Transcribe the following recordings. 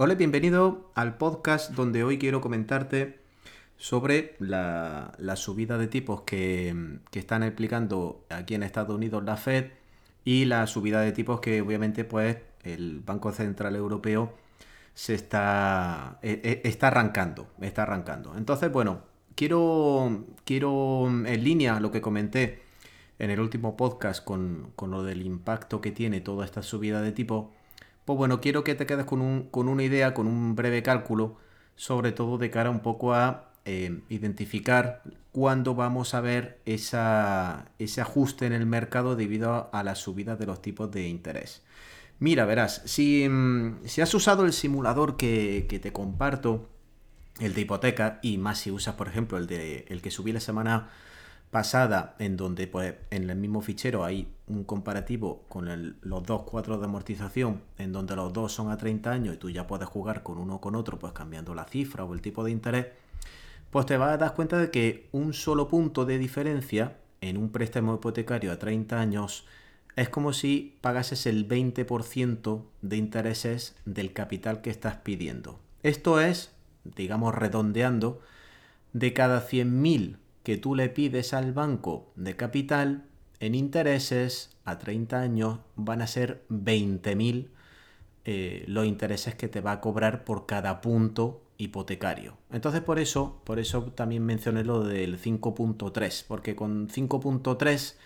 Hola, bienvenido al podcast donde hoy quiero comentarte sobre la, subida de tipos que, están aplicando aquí en Estados Unidos la Fed y la subida de tipos que obviamente pues el Banco Central Europeo se está, e, e, está arrancando, está arrancando. Entonces, bueno, quiero, quiero en línea lo que comenté en el último podcast con, con lo del impacto que tiene toda esta subida de tipos pues bueno, quiero que te quedes con, una idea, con un breve cálculo, sobre todo de cara un poco a eh, identificar cuándo vamos a ver ese ajuste en el mercado debido a, la subida de los tipos de interés. Mira, verás, si, mm, has usado el simulador que, que, te comparto, el de hipoteca, y más si usas, por ejemplo, el, de, el que subí la semana pasada en donde pues en el mismo fichero hay un comparativo con los dos cuadros de amortización en donde los dos son a 30 años y tú ya puedes jugar con uno o con otro pues cambiando la cifra o el tipo de interés pues te vas a dar cuenta de que un solo punto de diferencia en un préstamo hipotecario a 30 años es como si pagases el 20% de intereses del capital que estás pidiendo. Esto es, digamos redondeando, de cada 100.000 que tú le pides al banco de capital en intereses a 30 años van a ser 20.000 eh, los intereses que te va a cobrar por cada punto hipotecario. Entonces por eso, por eso también mencioné lo del 5.3, porque con 5.3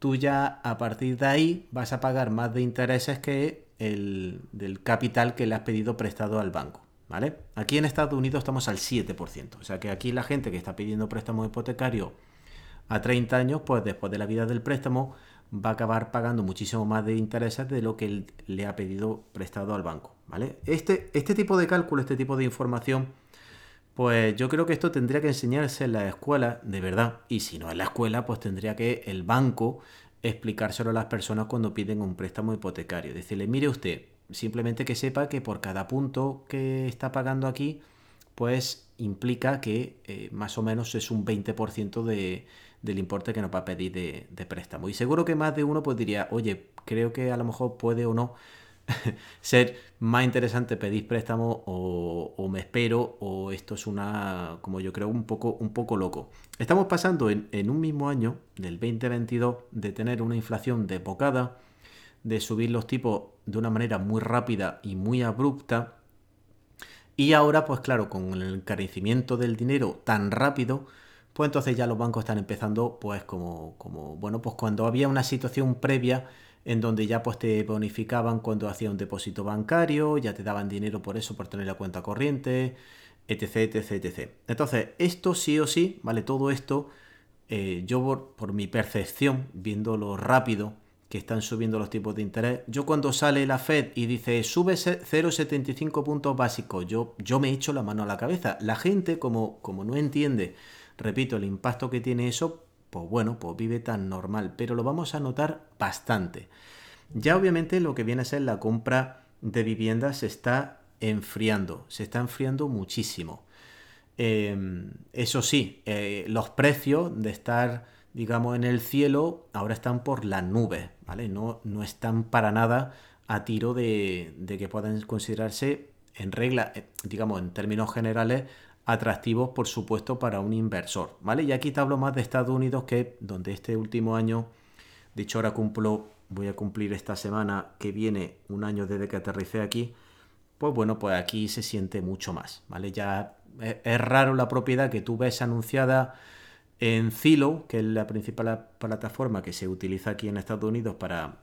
tú ya a partir de ahí vas a pagar más de intereses que el del capital que le has pedido prestado al banco. ¿Vale? Aquí en Estados Unidos estamos al 7%, o sea que aquí la gente que está pidiendo préstamo hipotecario a 30 años, pues después de la vida del préstamo va a acabar pagando muchísimo más de intereses de lo que le ha pedido prestado al banco, ¿vale? Este, este tipo de cálculo, este tipo de información, pues yo creo que esto tendría que enseñarse en la escuela, de verdad, y si no en la escuela, pues tendría que el banco explicárselo a las personas cuando piden un préstamo hipotecario, decirle, mire usted, Simplemente que sepa que por cada punto que está pagando aquí, pues implica que eh, más o menos es un 20% de, del importe que nos va a pedir de, préstamo. Y seguro que más de uno pues diría, oye, creo que a lo mejor puede o no ser más interesante pedir préstamo o, me espero o esto es una, como yo creo, un poco, un poco loco. Estamos pasando en, en un mismo año, del 2022, de tener una inflación desbocada, de subir los tipos de una manera muy rápida y muy abrupta. Y ahora, pues claro, con el encarecimiento del dinero tan rápido, pues entonces ya los bancos están empezando, pues como, como bueno, pues cuando había una situación previa en donde ya pues te bonificaban cuando hacía un depósito bancario, ya te daban dinero por eso, por tener la cuenta corriente, etc, etc, etc. Entonces, esto sí o sí, ¿vale? Todo esto, eh, yo por, mi percepción, viendo lo rápido que están subiendo los tipos de interés. Yo cuando sale la Fed y dice sube 0,75 puntos básicos, yo, yo me echo la mano a la cabeza. La gente, como, como no entiende, repito, el impacto que tiene eso, pues bueno, pues vive tan normal, pero lo vamos a notar bastante. Ya obviamente lo que viene a ser la compra de viviendas se está enfriando, se está enfriando muchísimo. Em, eso sí, eh, los precios de estar digamos, en el cielo, ahora están por las nubes, ¿vale? No, no están para nada a tiro de, que puedan considerarse en regla, eh, digamos, en términos generales, atractivos, por supuesto, para un inversor, ¿vale? Y aquí te hablo más de Estados Unidos, que donde este último año, dicho ahora cumplo, voy a cumplir esta semana que viene un año desde que aterricé aquí, pues bueno, pues aquí se siente mucho más, ¿vale? Ya es raro la propiedad que tú ves anunciada en Zillow, que es la principal plataforma que se utiliza aquí en Estados Unidos para,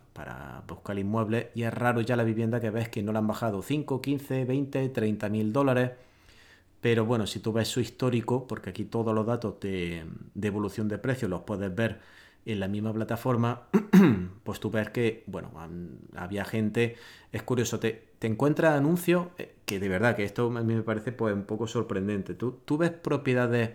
buscar inmuebles, y es raro ya la vivienda que ves que no la han bajado 5, 15, 20, 30 mil dólares. Pero bueno, si tú ves su histórico, porque aquí todos los datos de, evolución de precios los puedes ver en la misma plataforma, pues tú ves que, bueno, había gente, es curioso, te, te encuentras anuncios eh, que de verdad, que esto a mí me parece pues un poco sorprendente. Tú, tú ves propiedades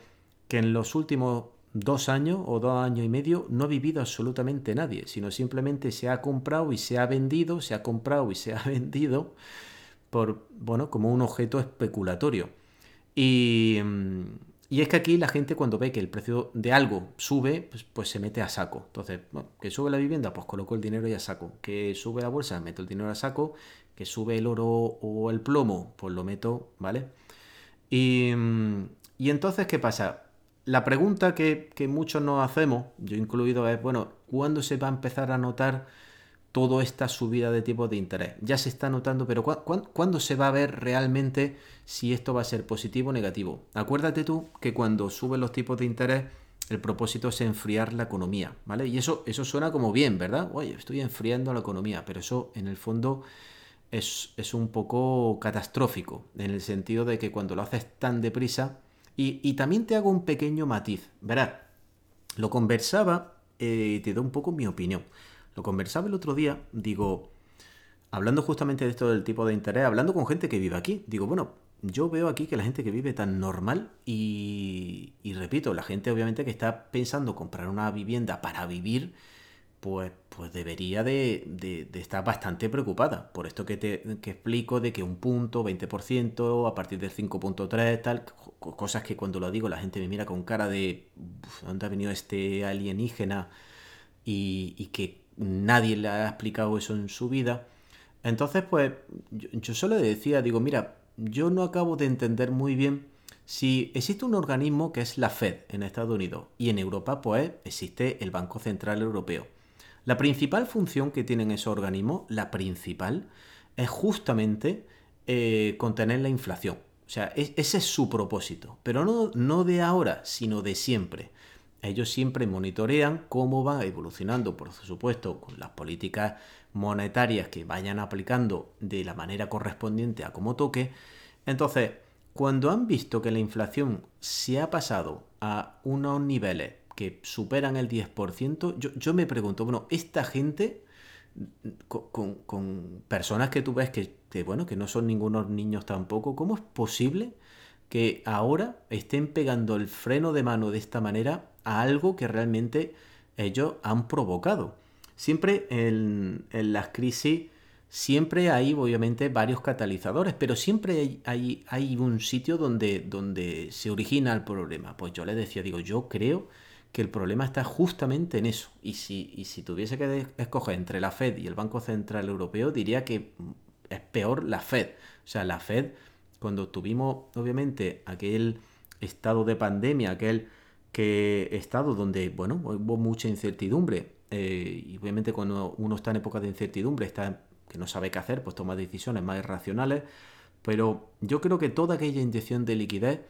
que en los últimos dos años o dos años y medio no ha vivido absolutamente nadie, sino simplemente se ha comprado y se ha vendido, se ha comprado y se ha vendido por, bueno, como un objeto especulatorio. Y, y es que aquí la gente cuando ve que el precio de algo sube, pues, pues se mete a saco. Entonces, que sube la vivienda, pues coloco el dinero y a saco. Que sube la bolsa, meto el dinero a saco. que sube el oro o el plomo, pues lo meto, ¿vale? Y, y entonces, ¿qué pasa? La pregunta que, muchos nos hacemos, yo incluido, es, bueno, ¿cuándo se va a empezar a notar toda esta subida de tipos de interés? Ya se está notando, pero ¿cuándo se va a ver realmente si esto va a ser positivo o negativo? Acuérdate tú que cuando suben los tipos de interés, el propósito es enfriar la economía, ¿vale? Y eso, eso suena como bien, ¿verdad? Oye, estoy enfriando la economía, pero eso en el fondo es, es un poco catastrófico, en el sentido de que cuando lo haces tan deprisa, y, también te hago un pequeño matiz. Verás, lo conversaba, eh, te doy un poco mi opinión. Lo conversaba el otro día, digo, hablando justamente de esto del tipo de interés, hablando con gente que vive aquí, digo, bueno, yo veo aquí que la gente que vive tan normal y, y repito, la gente obviamente que está pensando comprar una vivienda para vivir, pues, pues debería de, estar bastante preocupada. Por esto que te explico de que un punto, 20%, a partir del 5.3, tal, cosas que cuando lo digo la gente me mira con cara de ¿dónde ha venido este alienígena? Y, que nadie le ha explicado eso en su vida. Entonces, pues yo, yo solo le decía, digo, mira, yo no acabo de entender muy bien si existe un organismo que es la Fed en Estados Unidos y en Europa, pues existe el Banco Central Europeo. La principal función que tienen esos organismos, la principal, es justamente eh, contener la inflación. O sea, ese es su propósito, pero no, no de ahora, sino de siempre. Ellos siempre monitorean cómo va evolucionando, por supuesto, con las políticas monetarias que vayan aplicando de la manera correspondiente a cómo toque. Entonces, cuando han visto que la inflación se ha pasado a unos niveles que superan el 10%, yo, me pregunto, bueno, esta gente con, personas que tú ves que, bueno, que no son ningunos niños tampoco, ¿cómo es posible que ahora estén pegando el freno de mano de esta manera a algo que realmente ellos han provocado? Siempre en, las crisis, siempre hay obviamente varios catalizadores, pero siempre hay, hay, un sitio donde, donde se origina el problema. Pues yo le decía, digo, yo creo que el problema está justamente en eso. Y si, si tuviese que escoger entre la Fed y el Banco Central Europeo, diría que es peor la Fed. O sea, la Fed, cuando tuvimos obviamente aquel estado de pandemia, aquel que estado donde, bueno, hubo mucha incertidumbre, eh, y obviamente cuando uno está en época de incertidumbre, está que no sabe qué hacer, pues toma decisiones más irracionales, pero yo creo que toda aquella inyección de liquidez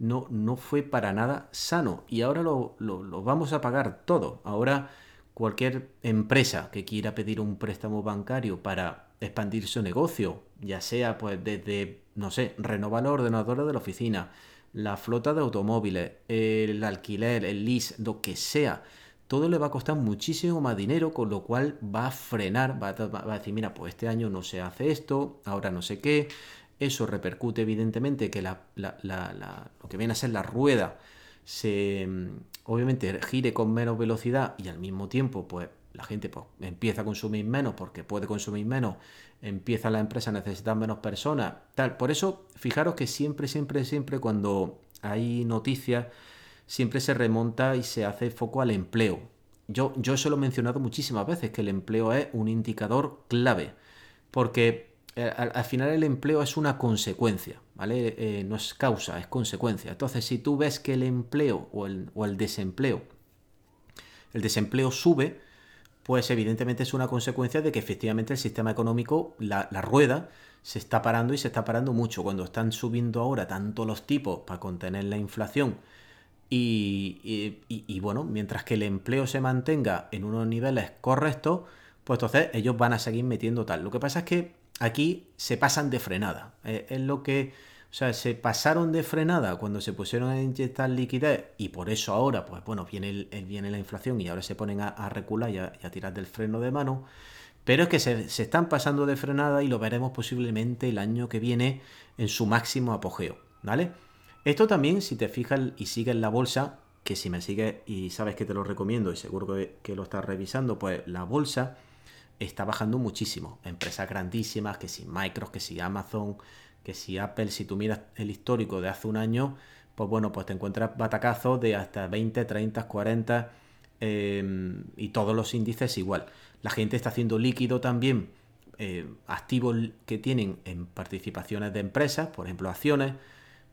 no, no fue para nada sano y ahora lo, vamos a pagar todo. Ahora cualquier empresa que quiera pedir un préstamo bancario para expandir su negocio, ya sea pues desde, no sé, renovar los ordenadores de la oficina, la flota de automóviles, el alquiler, el lease, lo que sea, todo le va a costar muchísimo más dinero, con lo cual va a frenar, va va a decir, mira, pues este año no se hace esto, ahora no sé qué, eso repercute evidentemente que lo que viene a ser la rueda se mm, obviamente gire con menos velocidad y al mismo tiempo pues la gente pues, empieza a consumir menos porque puede consumir menos, empieza la empresa a necesitar menos personas, tal. Por eso, fijaros que siempre, siempre, siempre cuando hay noticias, siempre se remonta y se hace foco al empleo. Yo, yo eso lo he mencionado muchísimas veces, que el empleo es un indicador clave, porque eh, al, final el empleo es una consecuencia, ¿vale? Eh, no es causa, es consecuencia. Entonces, si tú ves que el empleo o el, desempleo, el desempleo sube, pues evidentemente es una consecuencia de que efectivamente el sistema económico, la, rueda, se está parando y se está parando mucho. Cuando están subiendo ahora tanto los tipos para contener la inflación y, y, bueno, mientras que el empleo se mantenga en unos niveles correctos, pues entonces ellos van a seguir metiendo tal. Lo que pasa es que aquí se pasan de frenada. Eh, es lo que, o sea, se pasaron de frenada cuando se pusieron a inyectar liquidez y por eso ahora, pues bueno, viene, viene la inflación y ahora se ponen a, recular y a, tirar del freno de mano. Pero es que se, están pasando de frenada y lo veremos posiblemente el año que viene en su máximo apogeo, ¿vale? Esto también, si te fijas y sigues la bolsa, que si me sigues y sabes que te lo recomiendo y seguro que, que lo estás revisando, pues la bolsa está bajando muchísimo. Empresas grandísimas, que si Microsoft, que si Amazon, que si Apple, si tú miras el histórico de hace un año, pues bueno, pues te encuentras batacazos de hasta 20, 30, 40 y todos los índices igual. La gente está haciendo líquido también eh, activos que tienen en participaciones de empresas, por ejemplo acciones,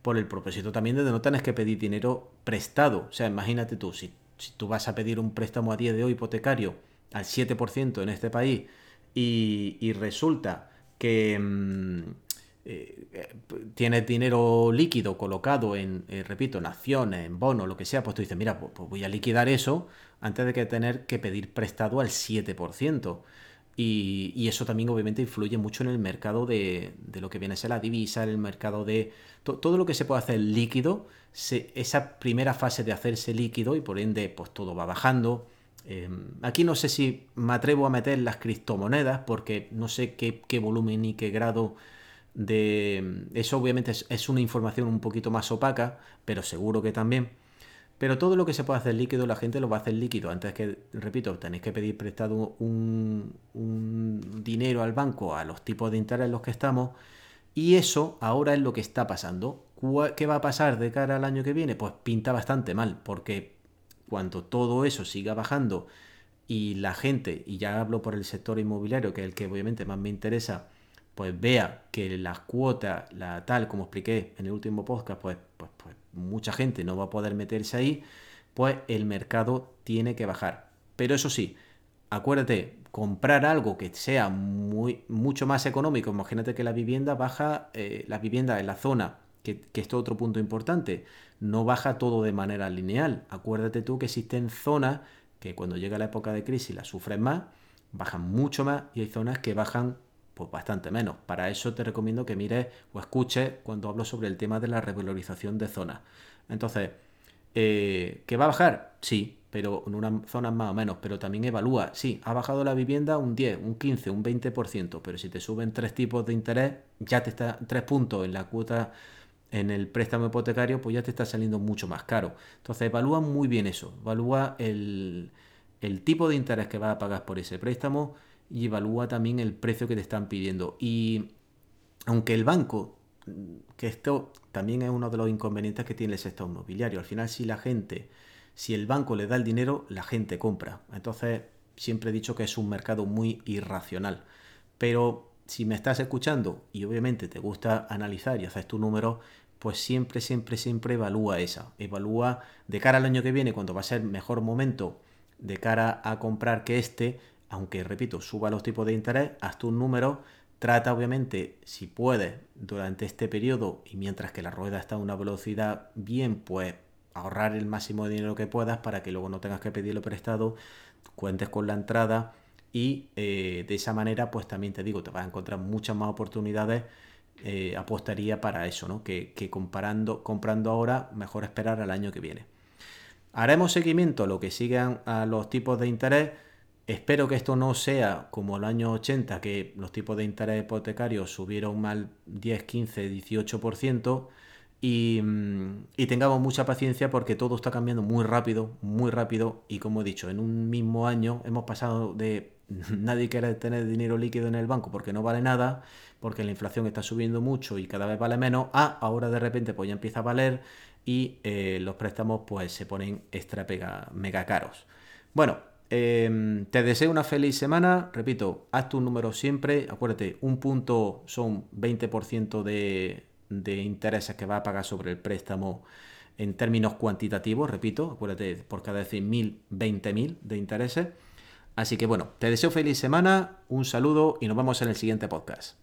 por el propósito también de no tener que pedir dinero prestado. O sea, imagínate tú, si, si tú vas a pedir un préstamo a día de hoy hipotecario al 7% en este país y, resulta que mm, eh, tienes dinero líquido colocado en, eh, repito, en acciones, en bonos, lo que sea, pues tú dices, mira, pues, pues voy a liquidar eso antes de que tener que pedir prestado al 7%. Y, eso también obviamente influye mucho en el mercado de, lo que viene a ser la divisa, en el mercado de todo lo que se puede hacer líquido, esa primera fase de hacerse líquido y por ende pues todo va bajando. Em, aquí no sé si me atrevo a meter las criptomonedas porque no sé qué, volumen ni qué grado de... Eso obviamente es una información un poquito más opaca, pero seguro que también. Pero todo lo que se puede hacer líquido, la gente lo va a hacer líquido. Antes que, repito, tenéis que pedir prestado un, dinero al banco a los tipos de interés en los que estamos. Y eso ahora es lo que está pasando. ¿Qué va a pasar de cara al año que viene? Pues pinta bastante mal, porque cuando todo eso siga bajando y la gente, y ya hablo por el sector inmobiliario, que es el que obviamente más me interesa, pues vea que las cuotas, la tal, como expliqué en el último podcast, pues, pues, pues mucha gente no va a poder meterse ahí, pues el mercado tiene que bajar. Pero eso sí, acuérdate, comprar algo que sea muy, mucho más económico, imagínate que la vivienda baja, eh, la vivienda en la zona, que, esto es otro punto importante, no baja todo de manera lineal. Acuérdate tú que existen zonas que cuando llega la época de crisis las sufren más, bajan mucho más y hay zonas que bajan pues bastante menos. Para eso te recomiendo que mires o escuches cuando hablo sobre el tema de la revalorización de zonas. Entonces, eh, ¿que va a bajar? Sí, pero en unas zonas más o menos, pero también evalúa, sí, ha bajado la vivienda un 10, un 15, un 20%, pero si te suben tres tipos de interés, ya te está tres puntos en la cuota en el préstamo hipotecario, pues ya te está saliendo mucho más caro. Entonces, evalúa muy bien eso, evalúa el, el tipo de interés que vas a pagar por ese préstamo, y evalúa también el precio que te están pidiendo. Y aunque el banco, que esto también es uno de los inconvenientes que tiene el sector inmobiliario, al final si la gente, si el banco le da el dinero, la gente compra. Entonces, siempre he dicho que es un mercado muy irracional. Pero si me estás escuchando y obviamente te gusta analizar y haces tu número, pues siempre, siempre, siempre evalúa esa. Evalúa de cara al año que viene, cuando va a ser mejor momento de cara a comprar que este, aunque repito, suba los tipos de interés, haz un número, trata obviamente, si puedes, durante este periodo y mientras que la rueda está a una velocidad bien, pues ahorrar el máximo de dinero que puedas para que luego no tengas que pedirlo prestado, cuentes con la entrada y eh, de esa manera, pues también te digo, te vas a encontrar muchas más oportunidades. Eh, apostaría para eso, ¿no? Que, comparando, comprando ahora, mejor esperar al año que viene. Haremos seguimiento a lo que sigan a los tipos de interés Espero que esto no sea como el año 80, que los tipos de interés hipotecarios subieron mal 10, 15, 18%. Y, y, tengamos mucha paciencia porque todo está cambiando muy rápido, muy rápido. Y como he dicho, en un mismo año hemos pasado de nadie quiere tener dinero líquido en el banco porque no vale nada, porque la inflación está subiendo mucho y cada vez vale menos, a ahora de repente pues ya empieza a valer y eh, los préstamos pues se ponen extra mega caros. Bueno, Em, te deseo una feliz semana. Repito, haz tu número siempre. Acuérdate, un punto son 20% de, de intereses que va a pagar sobre el préstamo en términos cuantitativos. Repito, acuérdate, por cada 100.000, 20.000 de intereses. Así que bueno, te deseo feliz semana, un saludo y nos vemos en el siguiente podcast.